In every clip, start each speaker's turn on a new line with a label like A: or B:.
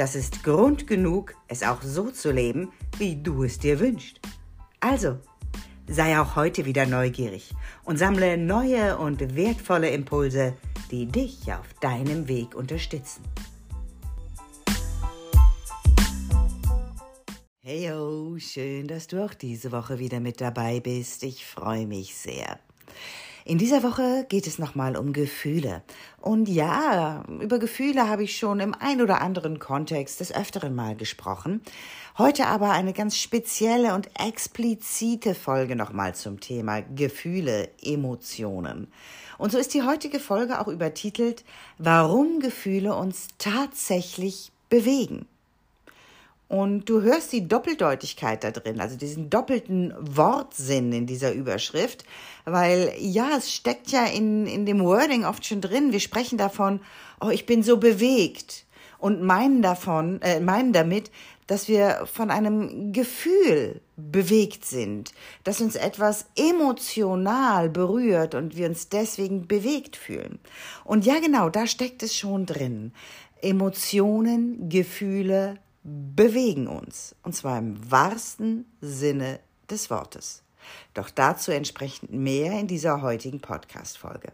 A: das ist Grund genug, es auch so zu leben, wie du es dir wünschst. Also, sei auch heute wieder neugierig und sammle neue und wertvolle Impulse, die dich auf deinem Weg unterstützen. Heyo, schön, dass du auch diese Woche wieder mit dabei bist. Ich freue mich sehr. In dieser Woche geht es nochmal um Gefühle. Und ja, über Gefühle habe ich schon im ein oder anderen Kontext des Öfteren mal gesprochen. Heute aber eine ganz spezielle und explizite Folge nochmal zum Thema Gefühle, Emotionen. Und so ist die heutige Folge auch übertitelt, warum Gefühle uns tatsächlich bewegen. Und du hörst die Doppeldeutigkeit da drin, also diesen doppelten Wortsinn in dieser Überschrift, weil ja, es steckt ja in, in dem Wording oft schon drin. Wir sprechen davon, oh, ich bin so bewegt und meinen davon, äh, meinen damit, dass wir von einem Gefühl bewegt sind, dass uns etwas emotional berührt und wir uns deswegen bewegt fühlen. Und ja, genau, da steckt es schon drin. Emotionen, Gefühle, bewegen uns, und zwar im wahrsten Sinne des Wortes. Doch dazu entsprechend mehr in dieser heutigen Podcast-Folge.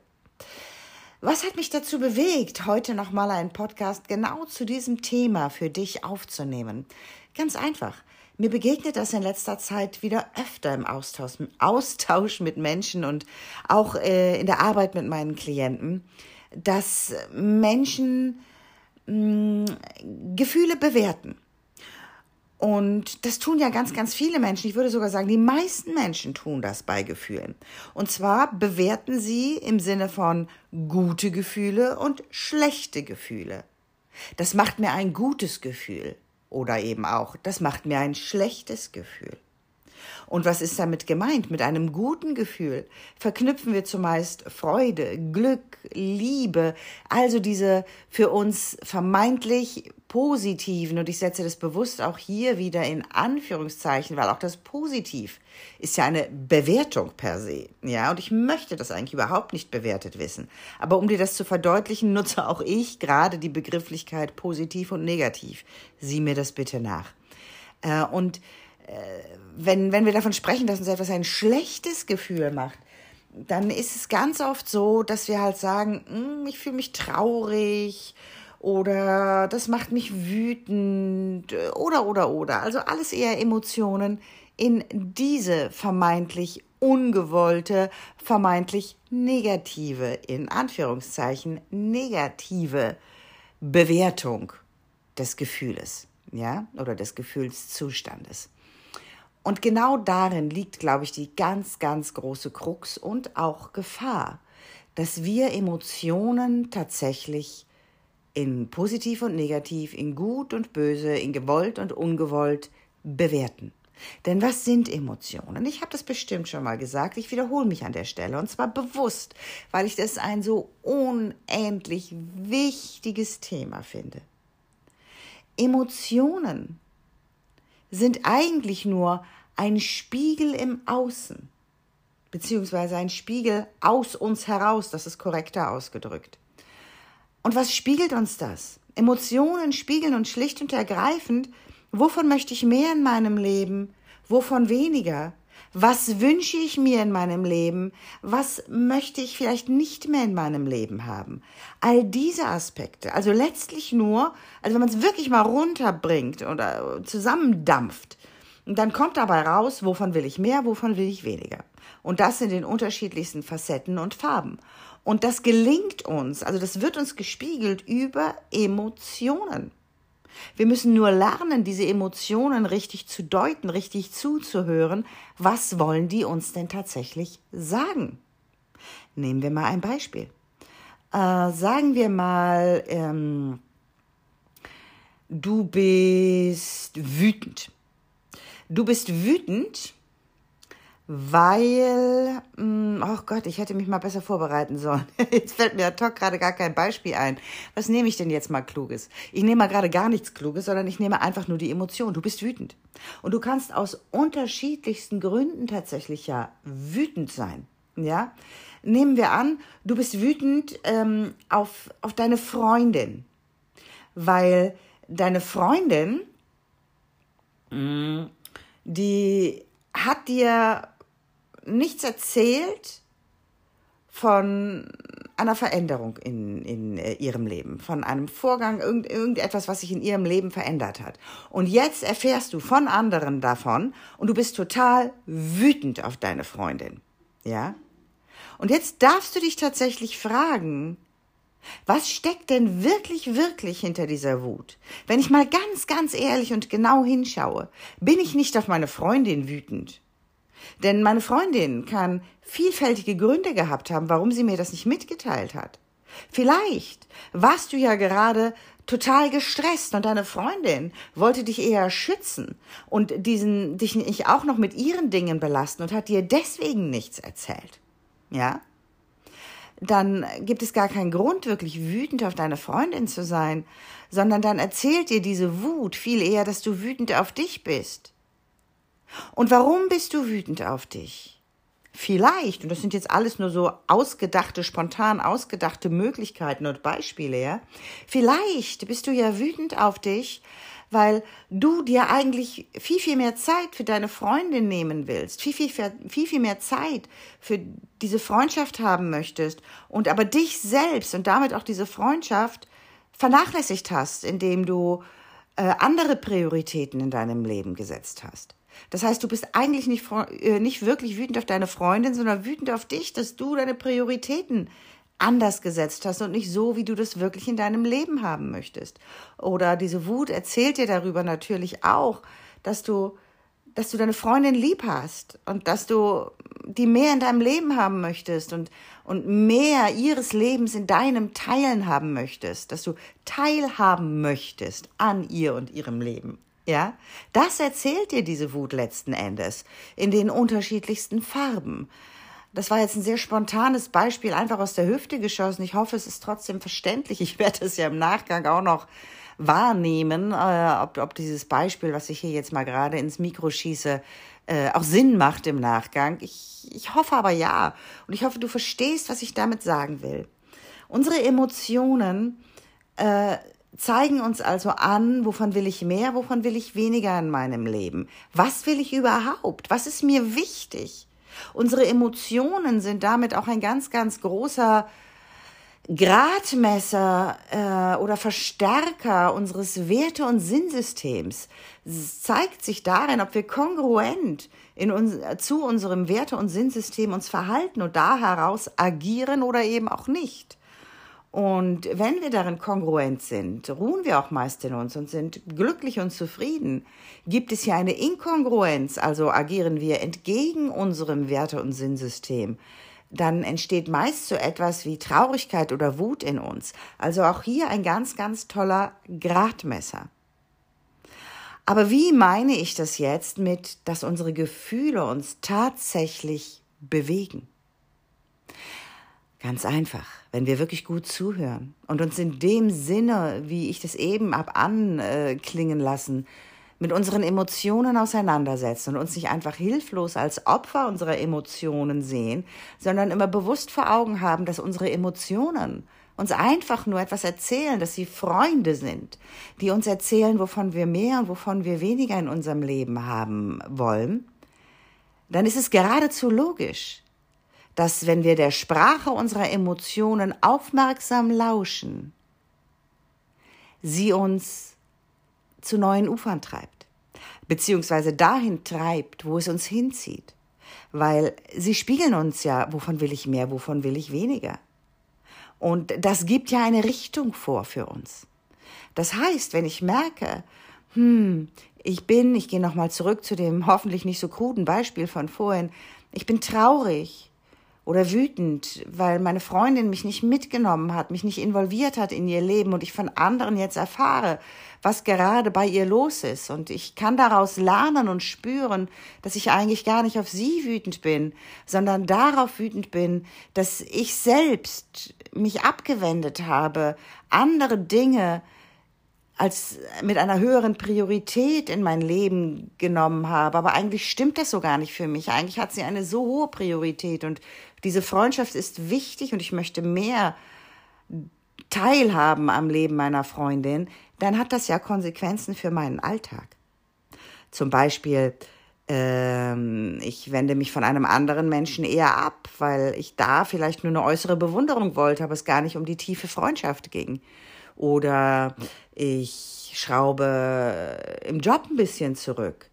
A: Was hat mich dazu bewegt, heute nochmal einen Podcast genau zu diesem Thema für dich aufzunehmen? Ganz einfach. Mir begegnet das in letzter Zeit wieder öfter im Austausch, im Austausch mit Menschen und auch äh, in der Arbeit mit meinen Klienten, dass Menschen mh, Gefühle bewerten. Und das tun ja ganz, ganz viele Menschen. Ich würde sogar sagen, die meisten Menschen tun das bei Gefühlen. Und zwar bewerten sie im Sinne von gute Gefühle und schlechte Gefühle. Das macht mir ein gutes Gefühl. Oder eben auch, das macht mir ein schlechtes Gefühl. Und was ist damit gemeint? Mit einem guten Gefühl verknüpfen wir zumeist Freude, Glück, Liebe, also diese für uns vermeintlich positiven, und ich setze das bewusst auch hier wieder in Anführungszeichen, weil auch das Positiv ist ja eine Bewertung per se. Ja, und ich möchte das eigentlich überhaupt nicht bewertet wissen. Aber um dir das zu verdeutlichen, nutze auch ich gerade die Begrifflichkeit positiv und negativ. Sieh mir das bitte nach. Äh, und wenn, wenn wir davon sprechen, dass uns etwas ein schlechtes Gefühl macht, dann ist es ganz oft so, dass wir halt sagen, hm, ich fühle mich traurig oder das macht mich wütend oder oder oder. Also alles eher Emotionen in diese vermeintlich ungewollte, vermeintlich negative, in Anführungszeichen negative Bewertung des Gefühles, ja, oder des Gefühlszustandes. Und genau darin liegt, glaube ich, die ganz, ganz große Krux und auch Gefahr, dass wir Emotionen tatsächlich in positiv und negativ, in gut und böse, in gewollt und ungewollt bewerten. Denn was sind Emotionen? Ich habe das bestimmt schon mal gesagt, ich wiederhole mich an der Stelle und zwar bewusst, weil ich das ein so unendlich wichtiges Thema finde. Emotionen sind eigentlich nur ein Spiegel im Außen, beziehungsweise ein Spiegel aus uns heraus, das ist korrekter ausgedrückt. Und was spiegelt uns das? Emotionen spiegeln uns schlicht und ergreifend, wovon möchte ich mehr in meinem Leben, wovon weniger, was wünsche ich mir in meinem Leben? Was möchte ich vielleicht nicht mehr in meinem Leben haben? All diese Aspekte, also letztlich nur, also wenn man es wirklich mal runterbringt oder zusammendampft, dann kommt dabei raus, wovon will ich mehr, wovon will ich weniger. Und das in den unterschiedlichsten Facetten und Farben. Und das gelingt uns, also das wird uns gespiegelt über Emotionen. Wir müssen nur lernen, diese Emotionen richtig zu deuten, richtig zuzuhören. Was wollen die uns denn tatsächlich sagen? Nehmen wir mal ein Beispiel. Äh, sagen wir mal, ähm, du bist wütend. Du bist wütend, weil, oh Gott, ich hätte mich mal besser vorbereiten sollen. Jetzt fällt mir ad hoc gerade gar kein Beispiel ein. Was nehme ich denn jetzt mal Kluges? Ich nehme mal gerade gar nichts Kluges, sondern ich nehme einfach nur die Emotion. Du bist wütend. Und du kannst aus unterschiedlichsten Gründen tatsächlich ja wütend sein. Ja? Nehmen wir an, du bist wütend ähm, auf, auf deine Freundin, weil deine Freundin, mm, die hat dir nichts erzählt von einer Veränderung in, in äh, ihrem Leben, von einem Vorgang, irgend, irgendetwas, was sich in ihrem Leben verändert hat. Und jetzt erfährst du von anderen davon und du bist total wütend auf deine Freundin. Ja? Und jetzt darfst du dich tatsächlich fragen, was steckt denn wirklich, wirklich hinter dieser Wut? Wenn ich mal ganz, ganz ehrlich und genau hinschaue, bin ich nicht auf meine Freundin wütend. Denn meine Freundin kann vielfältige Gründe gehabt haben, warum sie mir das nicht mitgeteilt hat. Vielleicht warst du ja gerade total gestresst und deine Freundin wollte dich eher schützen und diesen, dich nicht auch noch mit ihren Dingen belasten und hat dir deswegen nichts erzählt. Ja? Dann gibt es gar keinen Grund, wirklich wütend auf deine Freundin zu sein, sondern dann erzählt dir diese Wut viel eher, dass du wütend auf dich bist. Und warum bist du wütend auf dich? Vielleicht, und das sind jetzt alles nur so ausgedachte, spontan ausgedachte Möglichkeiten und Beispiele, ja, vielleicht bist du ja wütend auf dich, weil du dir eigentlich viel, viel mehr Zeit für deine Freundin nehmen willst, viel, viel, viel, viel mehr Zeit für diese Freundschaft haben möchtest und aber dich selbst und damit auch diese Freundschaft vernachlässigt hast, indem du äh, andere Prioritäten in deinem Leben gesetzt hast. Das heißt, du bist eigentlich nicht, äh, nicht wirklich wütend auf deine Freundin, sondern wütend auf dich, dass du deine Prioritäten anders gesetzt hast und nicht so, wie du das wirklich in deinem Leben haben möchtest. Oder diese Wut erzählt dir darüber natürlich auch, dass du, dass du deine Freundin lieb hast und dass du die mehr in deinem Leben haben möchtest und, und mehr ihres Lebens in deinem Teilen haben möchtest, dass du teilhaben möchtest an ihr und ihrem Leben. Ja, das erzählt dir diese Wut letzten Endes in den unterschiedlichsten Farben. Das war jetzt ein sehr spontanes Beispiel, einfach aus der Hüfte geschossen. Ich hoffe, es ist trotzdem verständlich. Ich werde es ja im Nachgang auch noch wahrnehmen, äh, ob, ob dieses Beispiel, was ich hier jetzt mal gerade ins Mikro schieße, äh, auch Sinn macht im Nachgang. Ich, ich hoffe aber ja. Und ich hoffe, du verstehst, was ich damit sagen will. Unsere Emotionen äh, zeigen uns also an, wovon will ich mehr, wovon will ich weniger in meinem Leben. Was will ich überhaupt? Was ist mir wichtig? Unsere Emotionen sind damit auch ein ganz, ganz großer Gradmesser äh, oder Verstärker unseres Werte- und Sinnsystems. Es zeigt sich darin, ob wir kongruent in uns, zu unserem Werte- und Sinnsystem uns verhalten und da heraus agieren oder eben auch nicht. Und wenn wir darin kongruent sind, ruhen wir auch meist in uns und sind glücklich und zufrieden. Gibt es hier eine Inkongruenz, also agieren wir entgegen unserem Werte- und Sinnsystem, dann entsteht meist so etwas wie Traurigkeit oder Wut in uns. Also auch hier ein ganz, ganz toller Gradmesser. Aber wie meine ich das jetzt mit, dass unsere Gefühle uns tatsächlich bewegen? Ganz einfach, wenn wir wirklich gut zuhören und uns in dem Sinne, wie ich das eben ab anklingen lassen, mit unseren Emotionen auseinandersetzen und uns nicht einfach hilflos als Opfer unserer Emotionen sehen, sondern immer bewusst vor Augen haben, dass unsere Emotionen uns einfach nur etwas erzählen, dass sie Freunde sind, die uns erzählen, wovon wir mehr und wovon wir weniger in unserem Leben haben wollen, dann ist es geradezu logisch, dass wenn wir der Sprache unserer Emotionen aufmerksam lauschen, sie uns zu neuen Ufern treibt, beziehungsweise dahin treibt, wo es uns hinzieht, weil sie spiegeln uns ja, wovon will ich mehr, wovon will ich weniger. Und das gibt ja eine Richtung vor für uns. Das heißt, wenn ich merke, hm, ich bin, ich gehe nochmal zurück zu dem hoffentlich nicht so kruden Beispiel von vorhin, ich bin traurig, oder wütend, weil meine Freundin mich nicht mitgenommen hat, mich nicht involviert hat in ihr Leben und ich von anderen jetzt erfahre, was gerade bei ihr los ist. Und ich kann daraus lernen und spüren, dass ich eigentlich gar nicht auf sie wütend bin, sondern darauf wütend bin, dass ich selbst mich abgewendet habe, andere Dinge als mit einer höheren Priorität in mein Leben genommen habe. Aber eigentlich stimmt das so gar nicht für mich. Eigentlich hat sie eine so hohe Priorität und diese Freundschaft ist wichtig und ich möchte mehr teilhaben am Leben meiner Freundin, dann hat das ja Konsequenzen für meinen Alltag. Zum Beispiel, ähm, ich wende mich von einem anderen Menschen eher ab, weil ich da vielleicht nur eine äußere Bewunderung wollte, aber es gar nicht um die tiefe Freundschaft ging. Oder ich schraube im Job ein bisschen zurück.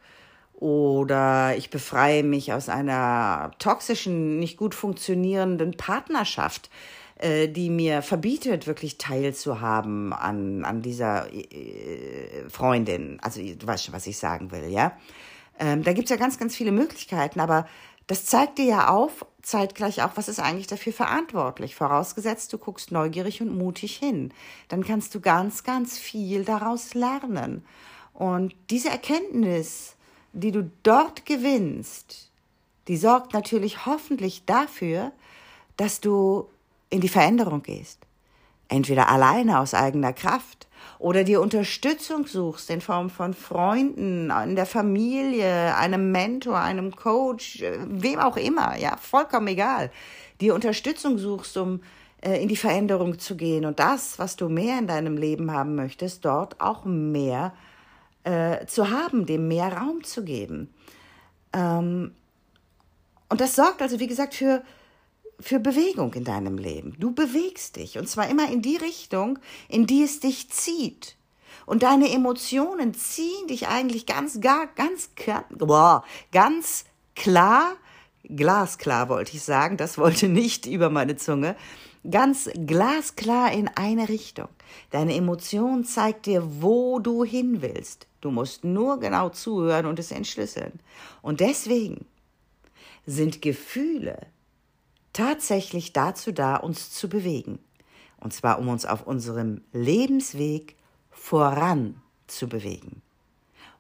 A: Oder ich befreie mich aus einer toxischen, nicht gut funktionierenden Partnerschaft, äh, die mir verbietet, wirklich teilzuhaben an, an dieser äh, Freundin. Also du weißt schon, was ich sagen will, ja. Ähm, da gibt's ja ganz, ganz viele Möglichkeiten, aber das zeigt dir ja auf, zeitgleich auch, was ist eigentlich dafür verantwortlich. Vorausgesetzt, du guckst neugierig und mutig hin. Dann kannst du ganz, ganz viel daraus lernen. Und diese Erkenntnis, die du dort gewinnst, die sorgt natürlich hoffentlich dafür, dass du in die Veränderung gehst. Entweder alleine aus eigener Kraft oder dir Unterstützung suchst in Form von Freunden, in der Familie, einem Mentor, einem Coach, äh, wem auch immer, ja, vollkommen egal. Dir Unterstützung suchst, um äh, in die Veränderung zu gehen und das, was du mehr in deinem Leben haben möchtest, dort auch mehr äh, zu haben, dem mehr Raum zu geben. Ähm, und das sorgt also, wie gesagt, für für Bewegung in deinem Leben. Du bewegst dich und zwar immer in die Richtung, in die es dich zieht. Und deine Emotionen ziehen dich eigentlich ganz gar ganz boah, ganz klar, glasklar wollte ich sagen, das wollte nicht über meine Zunge, ganz glasklar in eine Richtung. Deine Emotion zeigt dir, wo du hin willst. Du musst nur genau zuhören und es entschlüsseln. Und deswegen sind Gefühle tatsächlich dazu da, uns zu bewegen. Und zwar, um uns auf unserem Lebensweg voran zu bewegen.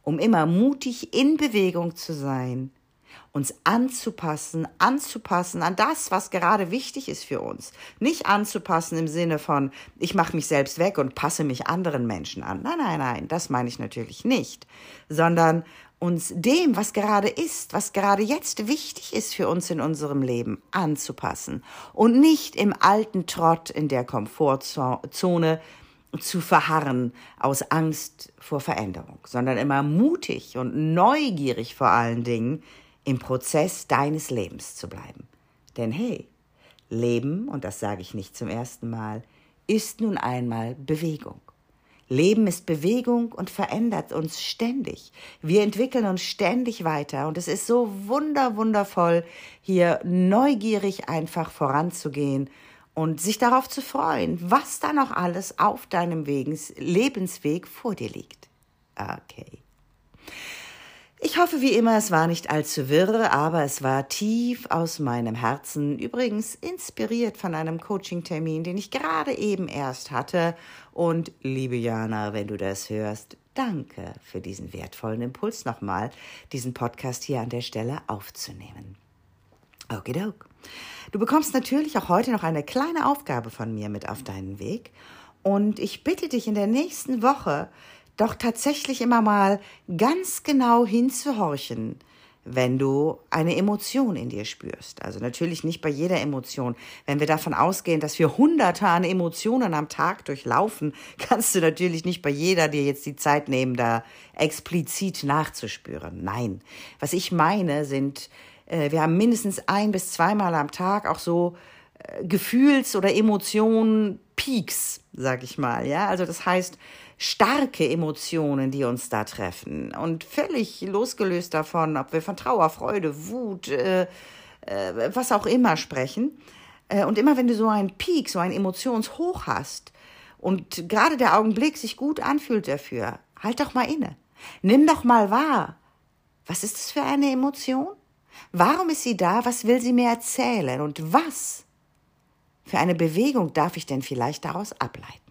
A: Um immer mutig in Bewegung zu sein, uns anzupassen, anzupassen an das, was gerade wichtig ist für uns. Nicht anzupassen im Sinne von, ich mache mich selbst weg und passe mich anderen Menschen an. Nein, nein, nein, das meine ich natürlich nicht, sondern uns dem, was gerade ist, was gerade jetzt wichtig ist für uns in unserem Leben, anzupassen und nicht im alten Trott in der Komfortzone zu verharren aus Angst vor Veränderung, sondern immer mutig und neugierig vor allen Dingen im Prozess deines Lebens zu bleiben. Denn hey, Leben, und das sage ich nicht zum ersten Mal, ist nun einmal Bewegung. Leben ist Bewegung und verändert uns ständig. Wir entwickeln uns ständig weiter und es ist so wunder, wundervoll, hier neugierig einfach voranzugehen und sich darauf zu freuen, was da noch alles auf deinem Lebensweg vor dir liegt. Okay. Ich hoffe wie immer, es war nicht allzu wirr, aber es war tief aus meinem Herzen, übrigens inspiriert von einem Coaching-Termin, den ich gerade eben erst hatte. Und liebe Jana, wenn du das hörst, danke für diesen wertvollen Impuls nochmal, diesen Podcast hier an der Stelle aufzunehmen. Okidok. Du bekommst natürlich auch heute noch eine kleine Aufgabe von mir mit auf deinen Weg. Und ich bitte dich in der nächsten Woche, doch tatsächlich immer mal ganz genau hinzuhorchen, wenn du eine Emotion in dir spürst. Also natürlich nicht bei jeder Emotion. Wenn wir davon ausgehen, dass wir hunderte an Emotionen am Tag durchlaufen, kannst du natürlich nicht bei jeder dir jetzt die Zeit nehmen, da explizit nachzuspüren. Nein. Was ich meine sind, äh, wir haben mindestens ein bis zweimal am Tag auch so äh, Gefühls- oder Emotionen Peaks, sag ich mal, ja. Also das heißt, starke Emotionen, die uns da treffen und völlig losgelöst davon, ob wir von Trauer, Freude, Wut, äh, äh, was auch immer sprechen. Äh, und immer wenn du so einen Peak, so einen Emotionshoch hast und gerade der Augenblick sich gut anfühlt dafür, halt doch mal inne. Nimm doch mal wahr. Was ist das für eine Emotion? Warum ist sie da? Was will sie mir erzählen? Und was für eine Bewegung darf ich denn vielleicht daraus ableiten?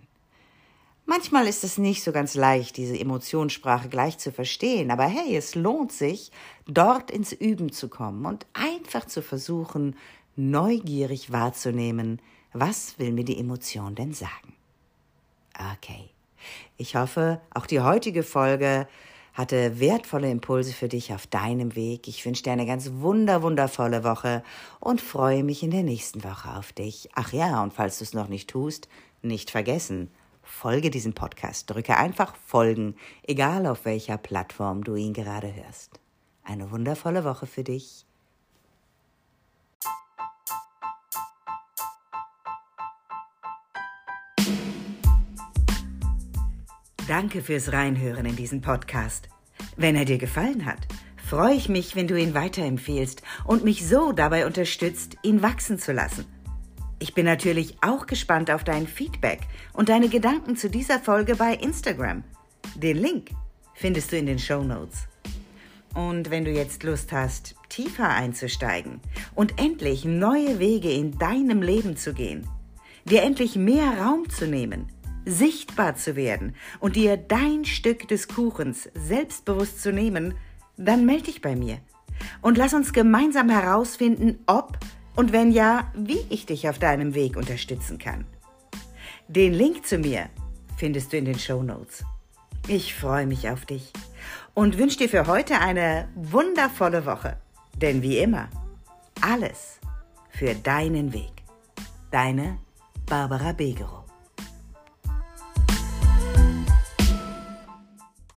A: Manchmal ist es nicht so ganz leicht, diese Emotionssprache gleich zu verstehen, aber hey, es lohnt sich, dort ins Üben zu kommen und einfach zu versuchen, neugierig wahrzunehmen, was will mir die Emotion denn sagen. Okay. Ich hoffe, auch die heutige Folge hatte wertvolle Impulse für dich auf deinem Weg. Ich wünsche dir eine ganz wunder, wundervolle Woche und freue mich in der nächsten Woche auf dich. Ach ja, und falls du es noch nicht tust, nicht vergessen, folge diesem Podcast. Drücke einfach Folgen, egal auf welcher Plattform du ihn gerade hörst. Eine wundervolle Woche für dich. Danke fürs Reinhören in diesen Podcast. Wenn er dir gefallen hat, freue ich mich, wenn du ihn weiterempfehlst und mich so dabei unterstützt, ihn wachsen zu lassen. Ich bin natürlich auch gespannt auf dein Feedback und deine Gedanken zu dieser Folge bei Instagram. Den Link findest du in den Show Notes. Und wenn du jetzt Lust hast, tiefer einzusteigen und endlich neue Wege in deinem Leben zu gehen, dir endlich mehr Raum zu nehmen, sichtbar zu werden und dir dein Stück des Kuchens selbstbewusst zu nehmen, dann melde dich bei mir und lass uns gemeinsam herausfinden, ob und wenn ja, wie ich dich auf deinem Weg unterstützen kann. Den Link zu mir findest du in den Show Notes. Ich freue mich auf dich und wünsche dir für heute eine wundervolle Woche. Denn wie immer, alles für deinen Weg. Deine Barbara Begerow.